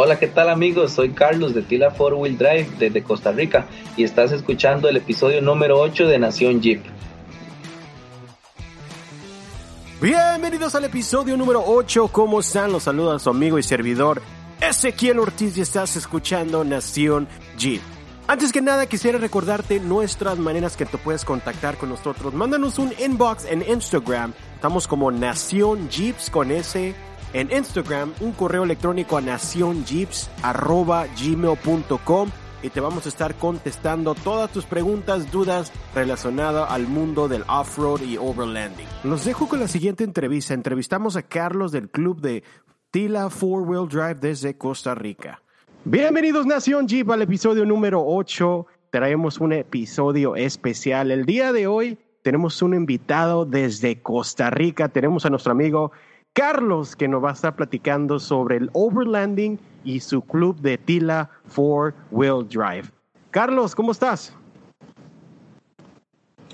Hola, ¿qué tal amigos? Soy Carlos de Tila Four Wheel Drive desde Costa Rica y estás escuchando el episodio número 8 de Nación Jeep. Bienvenidos al episodio número 8. ¿Cómo están? Los saluda su amigo y servidor Ezequiel Ortiz y estás escuchando Nación Jeep. Antes que nada quisiera recordarte nuestras maneras que te puedes contactar con nosotros. Mándanos un inbox en Instagram. Estamos como Nación Jeeps con S en Instagram, un correo electrónico a nacionjeeps.gmail.com y te vamos a estar contestando todas tus preguntas, dudas relacionadas al mundo del off-road y overlanding. Los dejo con la siguiente entrevista. Entrevistamos a Carlos del club de Tila Four Wheel Drive desde Costa Rica. Bienvenidos Nación Jeep al episodio número 8. Traemos un episodio especial. El día de hoy tenemos un invitado desde Costa Rica. Tenemos a nuestro amigo Carlos que nos va a estar platicando sobre el overlanding y su club de Tila Four Wheel Drive. Carlos, ¿cómo estás?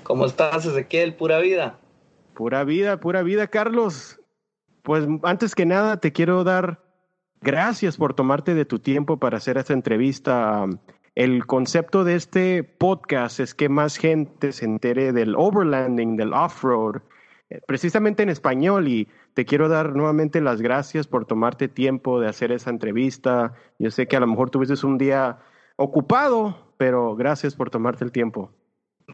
¿Cómo estás, Ezequiel? Pura vida. Pura vida, pura vida, Carlos. Pues antes que nada te quiero dar Gracias por tomarte de tu tiempo para hacer esta entrevista. El concepto de este podcast es que más gente se entere del overlanding, del off-road, eh, precisamente en español. Y te quiero dar nuevamente las gracias por tomarte tiempo de hacer esa entrevista. Yo sé que a lo mejor tuviste un día ocupado, pero gracias por tomarte el tiempo.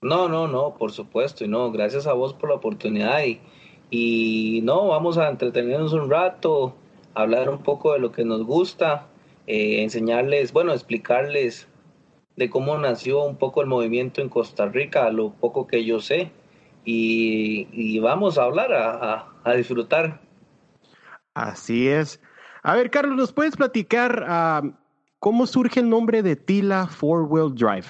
No, no, no, por supuesto. Y no, gracias a vos por la oportunidad. Y, y no, vamos a entretenernos un rato hablar un poco de lo que nos gusta, eh, enseñarles, bueno, explicarles de cómo nació un poco el movimiento en Costa Rica, lo poco que yo sé, y, vamos a hablar, a, disfrutar. Así es. A ver, Carlos, ¿nos puedes platicar ah, cómo surge el nombre de Tila Four Wheel Drive?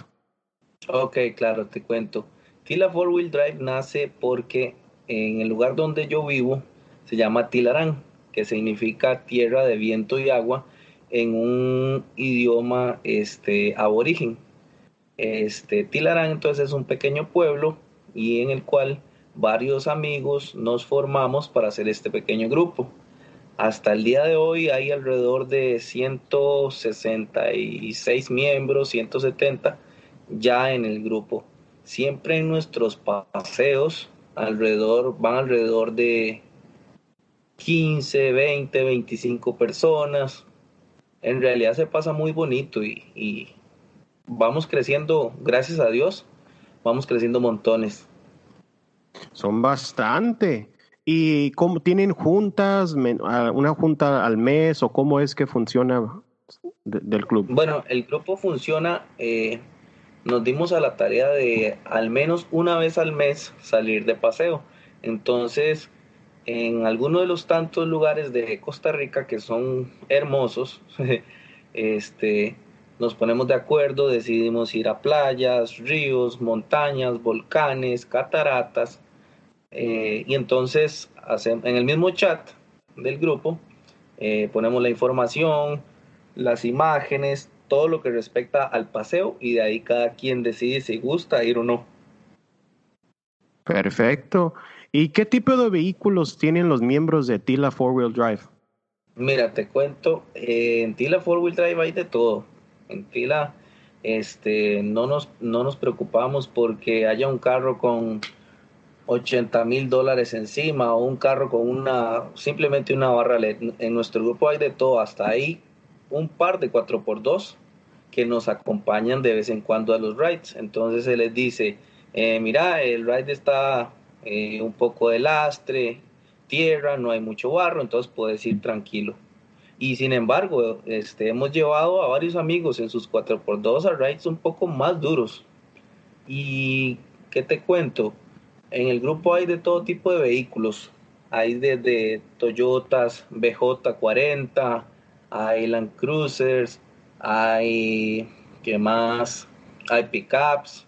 Ok, claro, te cuento. Tila Four Wheel Drive nace porque en el lugar donde yo vivo se llama Tilarán que significa tierra de viento y agua en un idioma este, aborigen. Este, Tilarán entonces es un pequeño pueblo y en el cual varios amigos nos formamos para hacer este pequeño grupo. Hasta el día de hoy hay alrededor de 166 miembros, 170 ya en el grupo. Siempre en nuestros paseos alrededor van alrededor de 15, 20, 25 personas. En realidad se pasa muy bonito y, vamos creciendo, gracias a Dios, vamos creciendo montones. Son bastante. ¿Y cómo tienen juntas, una junta al mes o cómo es que funciona del club? Bueno, el grupo funciona, eh, nos dimos a la tarea de al menos una vez al mes salir de paseo. Entonces, en alguno de los tantos lugares de Costa Rica que son hermosos, este, nos ponemos de acuerdo, decidimos ir a playas, ríos, montañas, volcanes, cataratas, eh, y entonces en el mismo chat del grupo eh, ponemos la información, las imágenes, todo lo que respecta al paseo y de ahí cada quien decide si gusta ir o no. Perfecto. ¿Y qué tipo de vehículos tienen los miembros de Tila Four Wheel Drive? Mira, te cuento, eh, en Tila Four Wheel Drive hay de todo. En Tila este, no, nos, no nos preocupamos porque haya un carro con 80 mil dólares encima o un carro con una, simplemente una barra LED. En nuestro grupo hay de todo, hasta ahí un par de 4x2 que nos acompañan de vez en cuando a los rides. Entonces se les dice, eh, mira, el ride está eh, un poco de lastre, tierra, no hay mucho barro, entonces puedes ir tranquilo. Y sin embargo, este, hemos llevado a varios amigos en sus 4x2 a rides un poco más duros. Y, ¿qué te cuento? En el grupo hay de todo tipo de vehículos. Hay desde Toyotas BJ40, hay Land Cruisers, hay, ¿qué más? Hay pickups,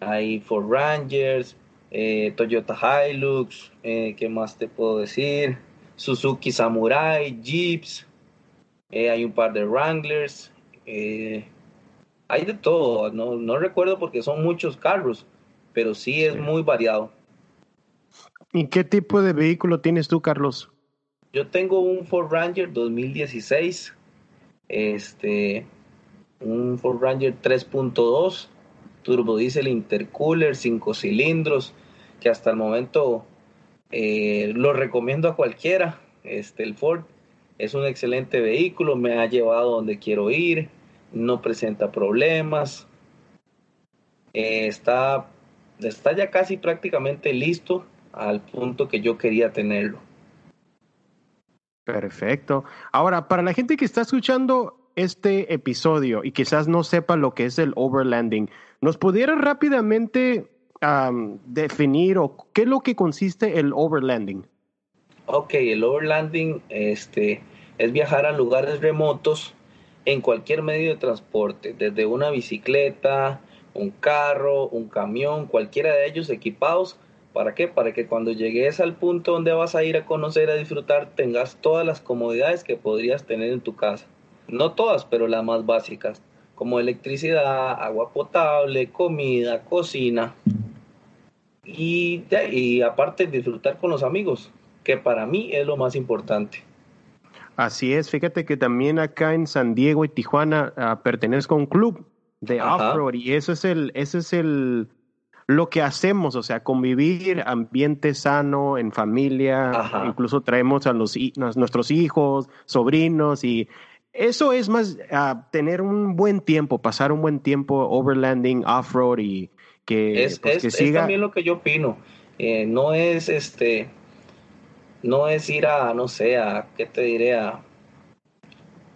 hay Ford Rangers, eh, Toyota Hilux, eh, ¿qué más te puedo decir? Suzuki Samurai, Jeeps, eh, hay un par de Wranglers, hay de todo, no, no recuerdo porque son muchos carros, pero sí es muy variado. ¿Y qué tipo de vehículo tienes tú, Carlos? Yo tengo un Ford Ranger 2016 este, un Ford Ranger 3.2, turbo diesel intercooler, 5 cilindros, que hasta el momento eh, lo recomiendo a cualquiera. Este, el Ford es un excelente vehículo, me ha llevado donde quiero ir, no presenta problemas, eh, está, está ya casi prácticamente listo al punto que yo quería tenerlo. Perfecto. Ahora, para la gente que está escuchando este episodio y quizás no sepa lo que es el overlanding, ¿nos pudiera rápidamente definir o qué es lo que consiste el overlanding? Ok, el overlanding este, es viajar a lugares remotos en cualquier medio de transporte, desde una bicicleta, un carro, un camión, cualquiera de ellos equipados. ¿Para qué? Para que cuando llegues al punto donde vas a ir a conocer, a disfrutar, tengas todas las comodidades que podrías tener en tu casa. No todas, pero las más básicas, como electricidad, agua potable, comida, cocina. Y, y aparte disfrutar con los amigos, que para mí es lo más importante. Así es, fíjate que también acá en San Diego y Tijuana uh, pertenezco a un club de off-road y eso es el, ese es el, lo que hacemos, o sea, convivir, ambiente sano, en familia, incluso traemos a los, nuestros hijos, sobrinos y eso es más uh, tener un buen tiempo, pasar un buen tiempo overlanding, off-road y que, es, pues, que siga. Es también lo que yo opino. Eh, no es este no es ir a, no sé, a, ¿qué te diré? A,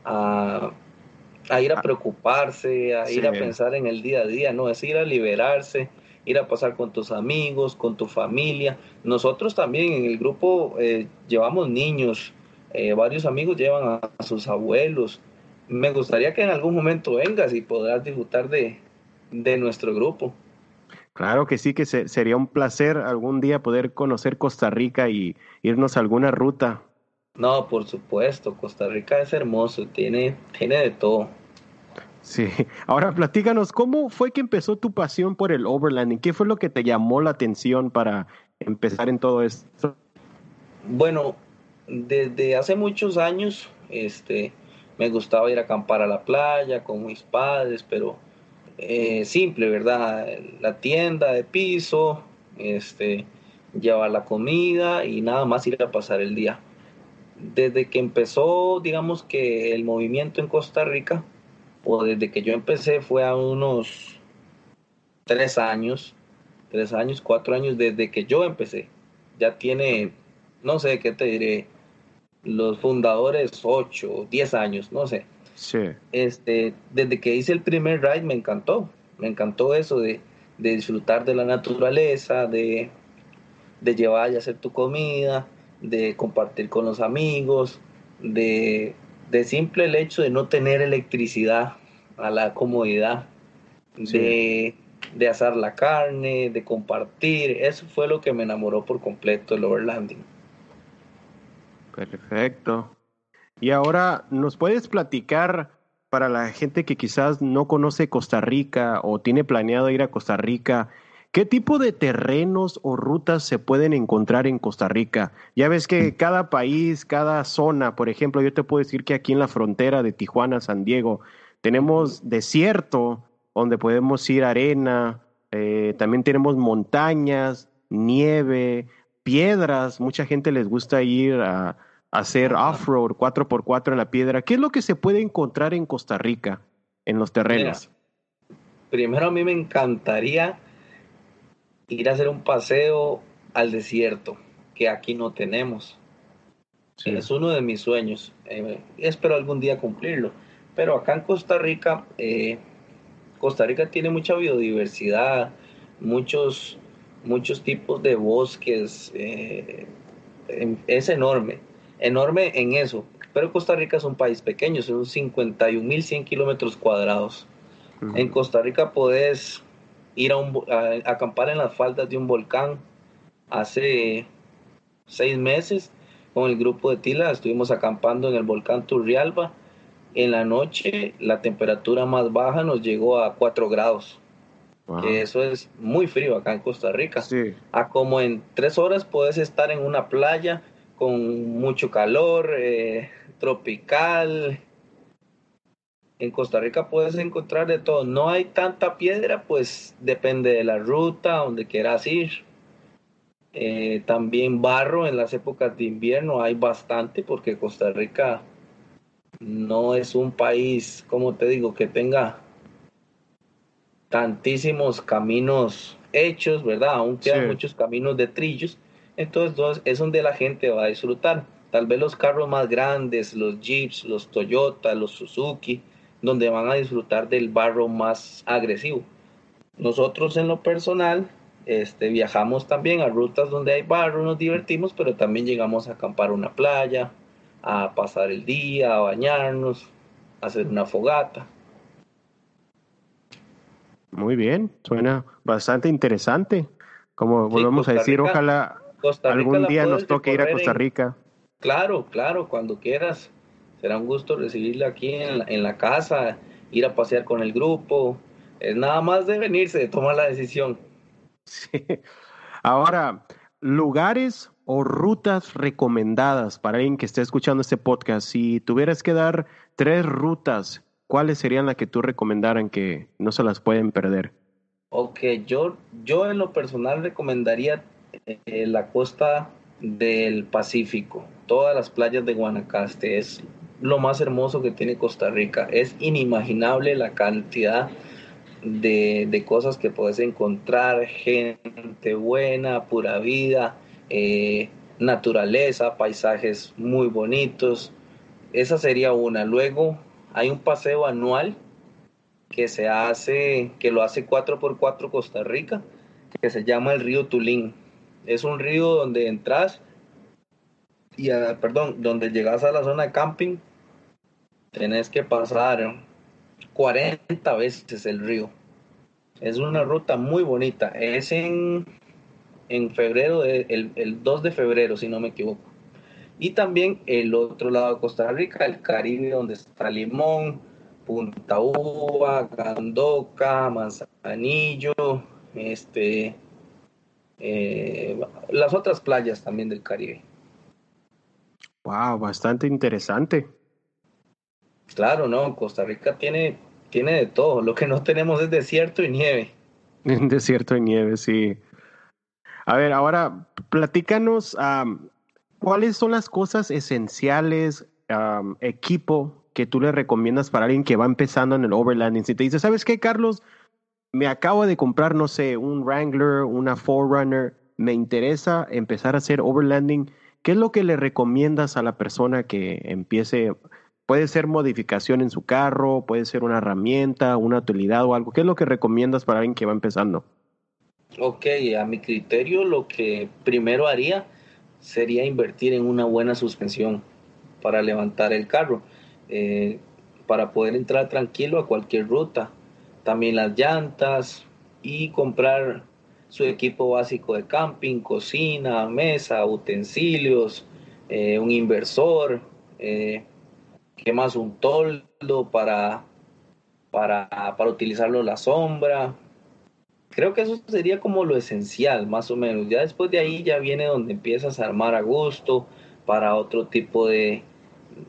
a, ir a ah. preocuparse, a ir a pensar en el día a día, no, es ir a liberarse, ir a pasar con tus amigos, con tu familia. Nosotros también en el grupo eh, llevamos niños, eh, varios amigos llevan a, sus abuelos. Me gustaría que en algún momento vengas y podrás disfrutar de, de nuestro grupo. Claro que sí, que sería un placer algún día poder conocer Costa Rica y irnos a alguna ruta. No, por supuesto, Costa Rica es hermoso, tiene, tiene de todo. Sí, ahora platícanos, ¿cómo fue que empezó tu pasión por el overlanding? ¿Qué fue lo que te llamó la atención para empezar en todo esto? Bueno, desde hace muchos años, este, me gustaba ir a acampar a la playa con mis padres, pero eh, simple, ¿verdad? La tienda de piso, este, llevar la comida y nada más ir a pasar el día. Desde que empezó, digamos que el movimiento en Costa Rica, o desde que yo empecé fue a unos tres años, tres años, cuatro años desde que yo empecé. Ya tiene, no sé qué te diré, los fundadores ocho, diez años, no sé. Sí. Este, desde que hice el primer ride me encantó. Me encantó eso de, disfrutar de la naturaleza, de, de llevar y hacer tu comida, de compartir con los amigos, de, de simple el hecho de no tener electricidad a la comodidad, de, de asar la carne, de compartir. Eso fue lo que me enamoró por completo del overlanding. Perfecto. Y ahora, ¿nos puedes platicar para la gente que quizás no conoce Costa Rica o tiene planeado ir a Costa Rica? ¿Qué tipo de terrenos o rutas se pueden encontrar en Costa Rica? Ya ves que cada país, cada zona, por ejemplo, yo te puedo decir que aquí en la frontera de Tijuana, San Diego, tenemos desierto donde podemos ir arena, eh, también tenemos montañas, nieve, piedras, mucha gente les gusta ir a, hacer off-road 4x4 en la piedra. ¿Qué es lo que se puede encontrar en Costa Rica, en los terrenos? primero a mí me encantaría ir a hacer un paseo al desierto, que aquí no tenemos. Es uno de mis sueños. Eh, espero algún día cumplirlo. Pero acá en Costa Rica, eh, Costa Rica tiene mucha biodiversidad, muchos, muchos tipos de bosques. Eh, es enorme enorme en eso. Pero Costa Rica es un país pequeño, son 51.100 kilómetros cuadrados. En Costa Rica podés ir a, un, acampar en las faldas de un volcán. Hace seis meses con el grupo de Tila estuvimos acampando en el volcán Turrialba. En la noche la temperatura más baja nos llegó a 4 grados. Que eso es muy frío acá en Costa Rica. A como en tres horas puedes estar en una playa con mucho calor, eh, tropical. en Costa Rica puedes encontrar de todo. No hay tanta piedra, pues depende de la ruta, donde quieras ir. Eh, también barro en las épocas de invierno hay bastante porque Costa Rica no es un país, como te digo, que tenga tantísimos caminos hechos, ¿verdad? Aún quedan muchos caminos de trillos. Entonces es donde la gente va a disfrutar. Tal vez los carros más grandes, los Jeeps, los Toyota, los Suzuki, donde van a disfrutar del barro más agresivo. Nosotros en lo personal este, viajamos también a rutas donde hay barro, nos divertimos, pero también llegamos a acampar una playa, a pasar el día, a bañarnos, a hacer una fogata. Muy bien, suena bastante interesante. Como volvemos a decir, ojalá algún día nos toque ir a Costa Rica. Claro, claro, cuando quieras. Será un gusto recibirla aquí en la, casa, ir a pasear con el grupo. Es nada más de venirse, de tomar la decisión. Sí. Ahora, lugares o rutas recomendadas para alguien que esté escuchando este podcast. Si tuvieras que dar tres rutas, ¿cuáles serían las que tú recomendaran que no se las pueden perder? Ok, yo, yo en lo personal recomendaría eh, la costa del Pacífico, todas las playas de Guanacaste. Es lo más hermoso que tiene Costa Rica. Es inimaginable la cantidad de, cosas que puedes encontrar, gente buena, pura vida, eh, naturaleza, paisajes muy bonitos. Esa sería una. Luego hay un paseo anual que se hace, que lo hace 4x4 Costa Rica, que se llama el río Tulín. Es un río donde entras y, perdón, donde llegas a la zona de camping tenés que pasar 40 veces el río. Es una ruta muy bonita. Es en, en febrero, el, el 2 de febrero, si no me equivoco. Y también el otro lado de Costa Rica, el Caribe, donde está Limón, Punta Uva, Gandoca, Manzanillo, este, eh, las otras playas también del Caribe. Wow, bastante interesante. Claro, no, Costa Rica tiene, tiene de todo. Lo que no tenemos es desierto y nieve. desierto y nieve, sí. A ver, ahora platícanos cuáles son las cosas esenciales, equipo que tú le recomiendas para alguien que va empezando en el overlanding. Si te dice, ¿sabes qué, Carlos? Me acabo de comprar, no sé, un Wrangler, una Forerunner, me interesa empezar a hacer overlanding. ¿Qué es lo que le recomiendas a la persona que empiece Puede ser modificación en su carro, puede ser una herramienta, una utilidad o algo. ¿Qué es lo que recomiendas para alguien que va empezando? Ok, a mi criterio lo que primero haría sería invertir en una buena suspensión para levantar el carro, eh, para poder entrar tranquilo a cualquier ruta. También las llantas y comprar su equipo básico de camping, cocina, mesa, utensilios, eh, un inversor, eh, ¿Qué más? Un toldo para, para, para utilizarlo la sombra. Creo que eso sería como lo esencial, más o menos. Ya después de ahí ya viene donde empiezas a armar a gusto para otro tipo de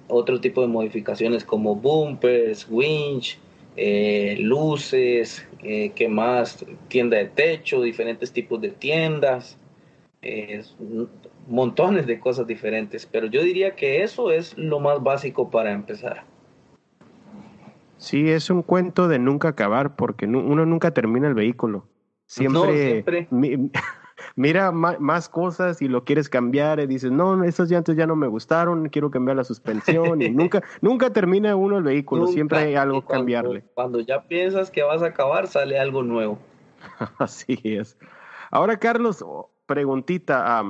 otro tipo de modificaciones como bumpers, winch, eh, luces, eh, ¿qué más? Tienda de techo, diferentes tipos de tiendas montones de cosas diferentes, pero yo diría que eso es lo más básico para empezar. Sí, es un cuento de nunca acabar, porque uno nunca termina el vehículo. Siempre, mira más cosas y lo quieres cambiar y dices, no, esas llantas ya no me gustaron, quiero cambiar la suspensión y nunca, nunca termina uno el vehículo, siempre hay algo que cambiarle. Cuando ya piensas que vas a acabar, sale algo nuevo. Así es. Ahora, Carlos, preguntita,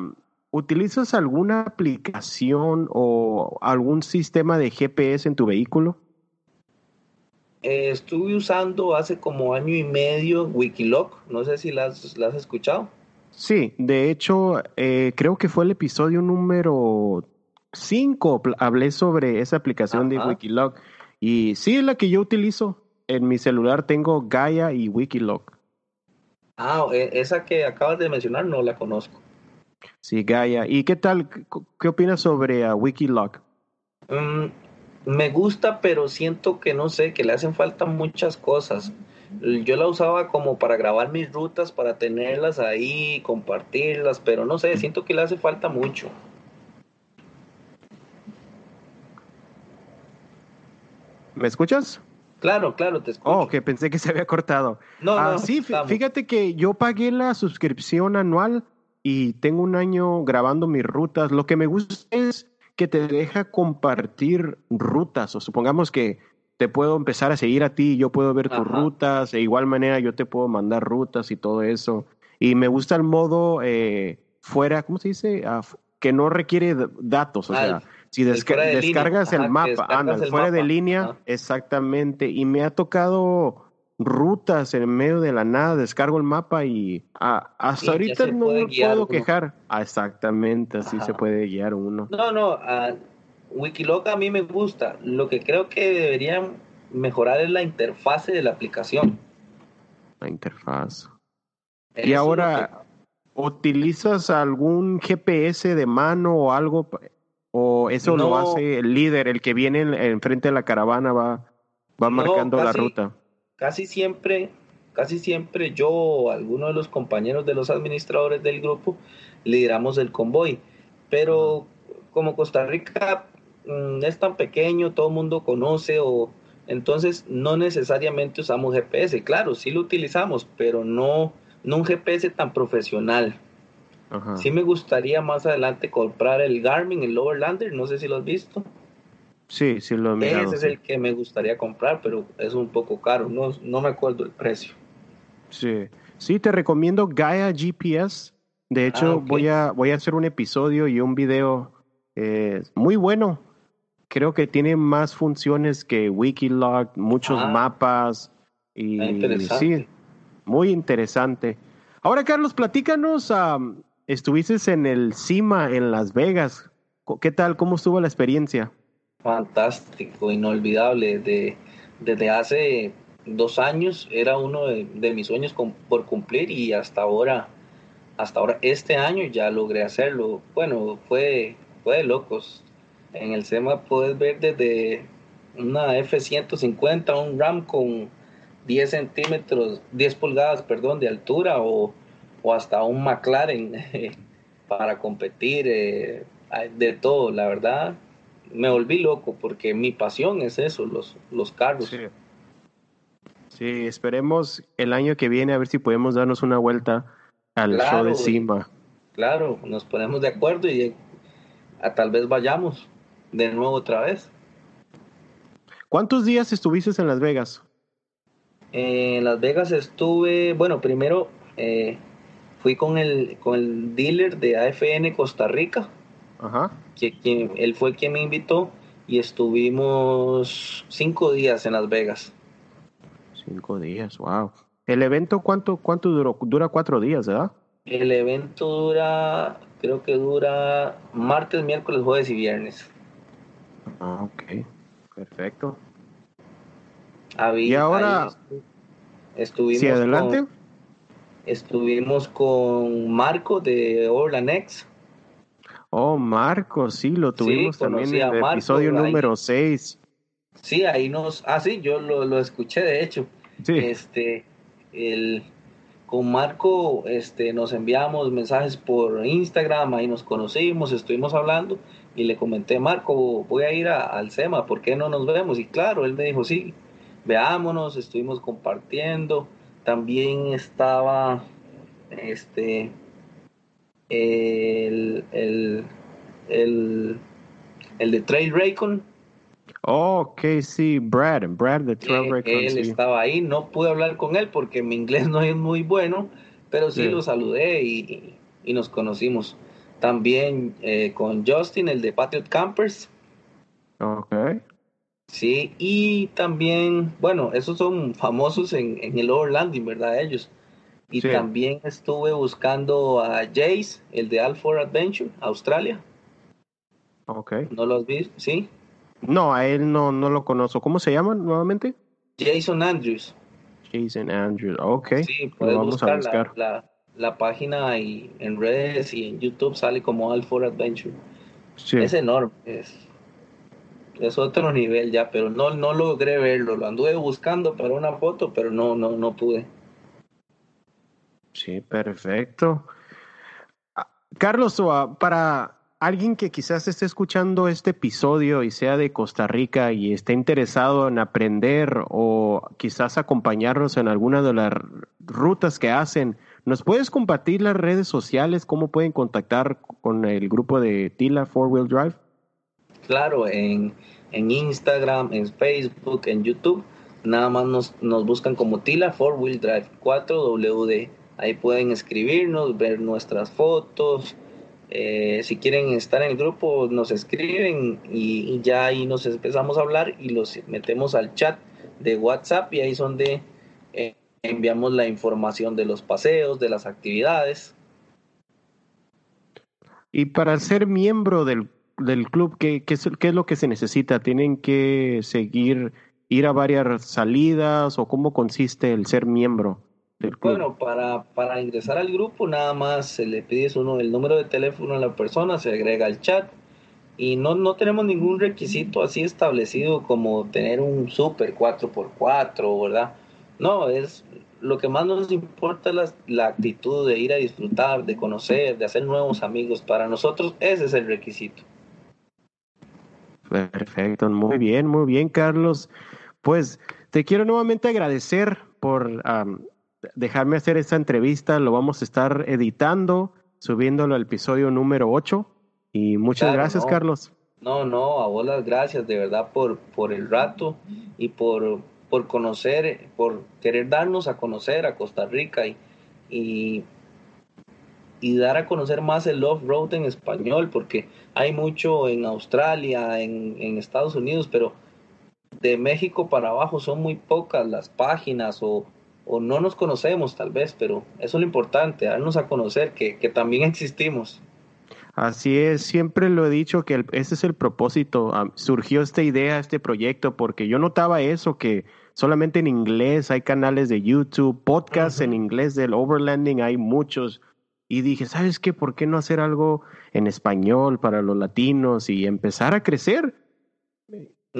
¿utilizas alguna aplicación o algún sistema de GPS en tu vehículo? Eh, estuve usando hace como año y medio Wikiloc, no sé si la has, escuchado. Sí, de hecho, eh, creo que fue el episodio número 5, hablé sobre esa aplicación de Wikiloc. Y sí, es la que yo utilizo. En mi celular tengo Gaia y Wikiloc. Ah, e, esa que acabas de mencionar no la conozco. Sí, Gaia. ¿Y qué tal? ¿Qué opinas sobre uh, Wikiloc? Mm, me gusta, pero siento que no sé, que le hacen falta muchas cosas. Yo la usaba como para grabar mis rutas, para tenerlas ahí, compartirlas, pero no sé, siento que le hace falta mucho. ¿Me escuchas? Claro, claro, te escucho. Oh, que pensé que se había cortado. No, ah, sí, fíjate que yo pagué la suscripción anual y tengo un año grabando mis rutas. Lo que me gusta es que te deja compartir rutas, o supongamos que te puedo empezar a seguir a ti, yo puedo ver tus rutas, de igual manera yo te puedo mandar rutas y todo eso. Y me gusta el modo eh, fuera, ¿cómo se dice? Ah, que no requiere datos, o sea, si descargas el mapa, anda, fuera de línea, exactamente. Y me ha tocado rutas en medio de la nada, descargo el mapa y ah, hasta ahorita no me puedo quejar. Ah, exactamente, así se puede guiar uno. No, no, uh, Wikiloc a mí me gusta. Lo que creo que deberían mejorar es la interfase de la aplicación. La interfaz. y ahora, ¿utilizas algún GPS de mano o algo? ¿O eso lo hace el líder, el que viene enfrente de la caravana va, va marcando la ruta? Casi siempre, casi siempre yo o alguno de los compañeros de los administradores del grupo lideramos el convoy. Pero como Costa Rica Mm, es tan pequeño, todo el mundo conoce o entonces no necesariamente usamos GPS. Claro, sí lo utilizamos, pero no, no un GPS tan profesional. Sí me gustaría más adelante comprar el Garmin, el Overlander, no sé si lo has visto. Sí, sí lo he mirado. Ese es el que me gustaría comprar, pero es un poco caro, no, no me acuerdo el precio. Sí, sí, te recomiendo Gaia GPS. De hecho, ah, voy, a, voy a hacer un episodio y un video eh, muy bueno creo que tiene más funciones que Wikilog, muchos ah. mapas y sí, muy interesante. Ahora, Carlos, platícanos, estuviste en el CIMA en Las Vegas. ¿Qué tal? ¿Cómo estuvo la experiencia? Fantástico, inolvidable. De, desde hace dos años era uno de, mis sueños por cumplir y hasta ahora, hasta ahora, este año ya logré hacerlo. Bueno, fue, fue de locos en el SEMA puedes ver desde una F-150, un RAM con 10 centímetros, 10 pulgadas, perdón, de altura o, hasta un McLaren para competir, eh, de todo, la verdad. Me volví loco porque mi pasión es eso, los, los carros. Sí. esperemos el año que viene a ver si podemos darnos una vuelta al show de SIMA. Claro, nos ponemos de acuerdo y a, tal vez vayamos de nuevo otra vez. ¿Cuántos días estuviste en Las Vegas? en Las Vegas estuve, bueno, primero eh, fui con el, con el dealer de AFN Costa Rica, Ajá. Que, quien, él fue quien me invitó y estuvimos cinco días en Las Vegas. Cinco días, wow. ¿El evento cuánto, cuánto duró? Dura cuatro días, ¿verdad? El evento dura, creo que dura martes, miércoles, jueves y viernes. Ah, ok, perfecto. y ahora estuvimos adelante. Con, estuvimos con Marco de Orlanex. Oh, Marco, sí, lo tuvimos también en el episodio número 6. Sí, ahí nos, ah, sí, yo lo, lo escuché de hecho. Sí. Este, el, con Marco este, nos enviamos mensajes por Instagram, ahí nos conocimos, estuvimos hablando y le comenté, Marco, voy a ir al SEMA, ¿por qué no nos vemos? Y claro, él me dijo, sí, veámonos, estuvimos compartiendo. También estaba este el, el, el, el de Trail Raycon. Oh, ok, sí, Brad, Brad de Trail eh, Raycon. Él estaba ahí, no pude hablar con él porque mi inglés no es muy bueno, pero sí, lo saludé y, y nos conocimos. También eh, con Justin, el de Patriot Campers. Ok. Sí, y también, bueno, esos son famosos en, en el Overlanding, ¿verdad? Ellos. Y también estuve buscando a Jace, el de Alfor Adventure, Australia. Ok. ¿No lo has visto? ¿Sí? No, a él no, no lo conozco. ¿Cómo se llama nuevamente? Jason Andrews. Jason Andrews, ok. Sí, puedes vamos a buscar. La, la página y en redes y en YouTube sale como All for Adventure. Es enorme. Es... es otro nivel ya, pero no, no logré verlo. Lo anduve buscando para una foto, pero no, no, no pude. Sí, perfecto. Ah, Carlos, para alguien que quizás esté escuchando este episodio y sea de Costa Rica y esté interesado en aprender o quizás acompañarnos en alguna de las rutas que hacen, ¿nos puedes compartir las redes sociales? ¿Cómo pueden contactar con el grupo de Tila Four Wheel Drive? Claro, en, en Instagram, en Facebook, en YouTube, nada más nos, nos buscan como Tila Four Wheel Drive 4WD. Ahí pueden escribirnos, ver nuestras fotos, eh, si quieren estar en el grupo, nos escriben y, ya ahí nos empezamos a hablar y los metemos al chat de WhatsApp y ahí es donde eh, enviamos la información de los paseos, de las actividades. Y para ser miembro del, del club, ¿qué, qué, es, ¿qué es lo que se necesita? ¿Tienen que seguir, ir a varias salidas o cómo consiste el ser miembro? Bueno, para, para ingresar al grupo nada más se le pide uno el número de teléfono a la persona, se agrega al chat y no, no tenemos ningún requisito así establecido como tener un super 4x4, ¿verdad? No, es lo que más nos importa es la, la actitud de ir a disfrutar, de conocer, de hacer nuevos amigos. Para nosotros ese es el requisito. Perfecto, muy bien, muy bien, Carlos. Pues te quiero nuevamente agradecer por dejarme hacer esta entrevista. Lo vamos a estar editando, subiéndolo al episodio número 8. Y muchas gracias, Carlos. No, no, a vos las gracias de verdad por, por el rato y por, por conocer, por querer darnos a conocer a Costa Rica y, y, y dar a conocer más el Love Road en español, porque hay mucho en Australia, en, en Estados Unidos, pero de México para abajo son muy pocas las páginas o, o no nos conocemos tal vez, pero eso es lo importante, darnos a conocer que, también existimos. Así es, siempre lo he dicho que ese es el propósito. Ah, surgió esta idea, este proyecto, porque yo notaba eso, que solamente en inglés hay canales de YouTube, podcasts en inglés del overlanding, hay muchos. Y dije, ¿sabes qué? ¿Por qué no hacer algo en español para los latinos y empezar a crecer?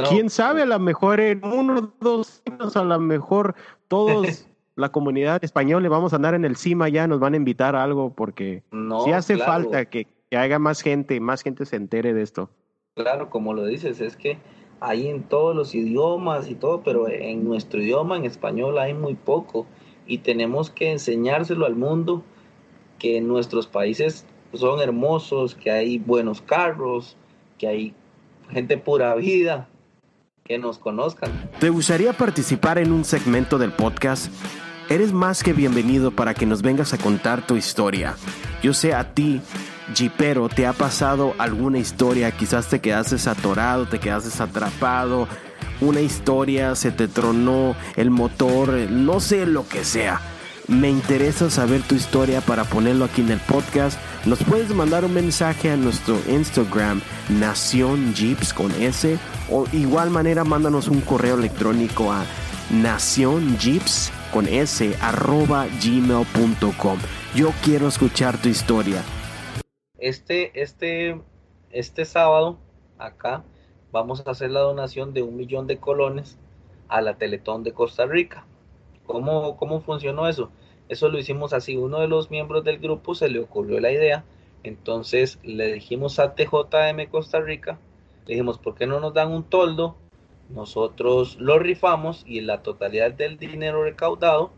¿Quién sabe? A lo mejor en uno o dos años, a lo mejor todos la comunidad española, vamos a andar en el CIMA ya, nos van a invitar a algo porque no, sí hace falta que, que haya más gente, más gente se entere de esto. Claro, como lo dices, es que hay en todos los idiomas y todo, pero en nuestro idioma, en español, hay muy poco y tenemos que enseñárselo al mundo que nuestros países son hermosos, que hay buenos carros, que hay gente pura vida, que nos conozcan. ¿Te gustaría participar en un segmento del podcast? Eres más que bienvenido para que nos vengas a contar tu historia. Yo sé a ti, Jeepero, te ha pasado alguna historia, quizás te quedaste atorado, te quedaste atrapado, una historia, se te tronó el motor, no sé lo que sea. Me interesa saber tu historia para ponerlo aquí en el podcast. Nos puedes mandar un mensaje a nuestro Instagram, Nación Jeeps con S, o igual manera mándanos un correo electrónico a Nación con S arroba gmail.com. Yo quiero escuchar tu historia. Este, este, este sábado, acá, vamos a hacer la donación de un millón de colones a la Teletón de Costa Rica. ¿Cómo, ¿Cómo funcionó eso? Eso lo hicimos así. Uno de los miembros del grupo se le ocurrió la idea. Entonces le dijimos a TJM Costa Rica, le dijimos, ¿por qué no nos dan un toldo? Nosotros lo rifamos y la totalidad del dinero recaudado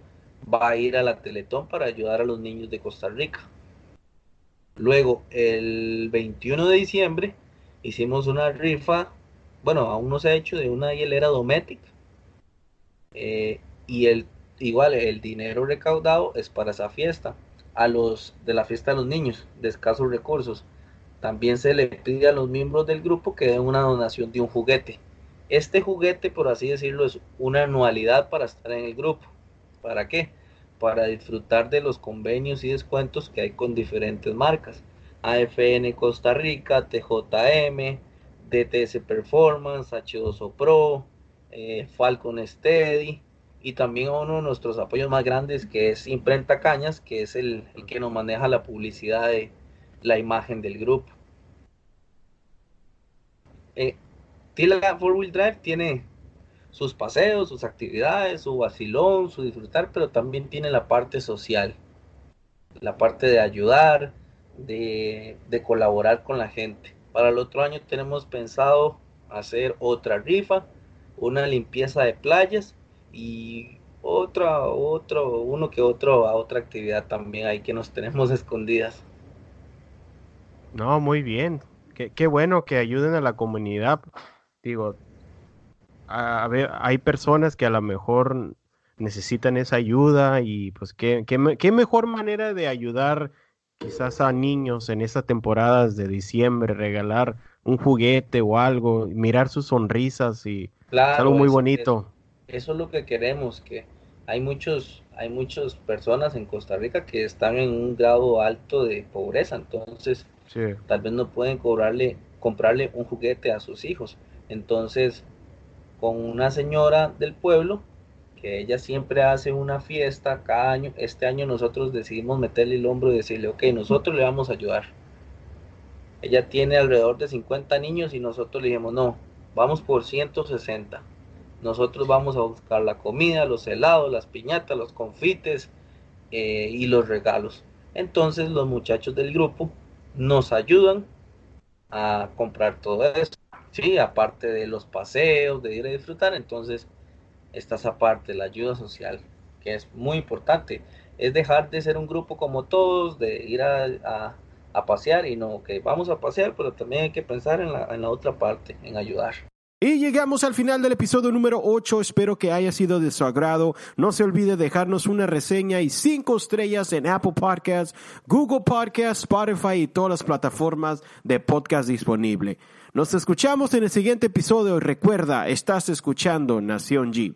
va a ir a la Teletón para ayudar a los niños de Costa Rica. Luego, el 21 de diciembre, hicimos una rifa, bueno, aún no se ha hecho, de una hielera Dometic. Eh, y el igual el dinero recaudado es para esa fiesta, a los de la fiesta de los niños de escasos recursos. También se le pide a los miembros del grupo que den una donación de un juguete. Este juguete, por así decirlo, es una anualidad para estar en el grupo. ¿Para qué? Para disfrutar de los convenios y descuentos que hay con diferentes marcas. AFN Costa Rica, TJM, DTS Performance, H2O Pro, eh, Falcon Steady, y también uno de nuestros apoyos más grandes que es Imprenta Cañas, que es el, que nos maneja la publicidad de la imagen del grupo. Eh, Tila Four Wheel Drive tiene sus paseos, sus actividades, su vacilón, su disfrutar, pero también tiene la parte social, la parte de ayudar, de, de colaborar con la gente. Para el otro año tenemos pensado hacer otra rifa, una limpieza de playas y otra, otro, uno que otro a otra actividad también ahí que nos tenemos escondidas. No, muy bien. Qué, qué bueno que ayuden a la comunidad. Digo, a, ver, hay personas que a lo mejor necesitan esa ayuda y pues qué, qué, qué mejor manera de ayudar quizás a niños en estas temporadas de diciembre, regalar un juguete o algo, mirar sus sonrisas y algo muy bonito. Eso, es lo que queremos, que hay muchos, hay muchas personas en Costa Rica que están en un grado alto de pobreza, entonces tal vez no pueden cobrarle, comprarle un juguete a sus hijos. Entonces, con una señora del pueblo, que ella siempre hace una fiesta cada año. Este año nosotros decidimos meterle el hombro y decirle, ok, nosotros le vamos a ayudar. Ella tiene alrededor de 50 niños y nosotros le dijimos, no, vamos por 160. Nosotros vamos a buscar la comida, los helados, las piñatas, los confites eh, y los regalos. Entonces los muchachos del grupo nos ayudan a comprar todo eso. Sí, aparte de los paseos, de ir a disfrutar, entonces está esa parte, la ayuda social, que es muy importante. Es dejar de ser un grupo como todos, de ir a, pasear y no, que vamos a pasear, pero también hay que pensar en la, en la otra parte, en ayudar. Y llegamos al final del episodio número 8. Espero que haya sido de su agrado. No se olvide dejarnos una reseña y cinco estrellas en Apple Podcasts, Google Podcasts, Spotify y todas las plataformas de podcast disponible. Nos escuchamos en el siguiente episodio. Recuerda, estás escuchando Nación G.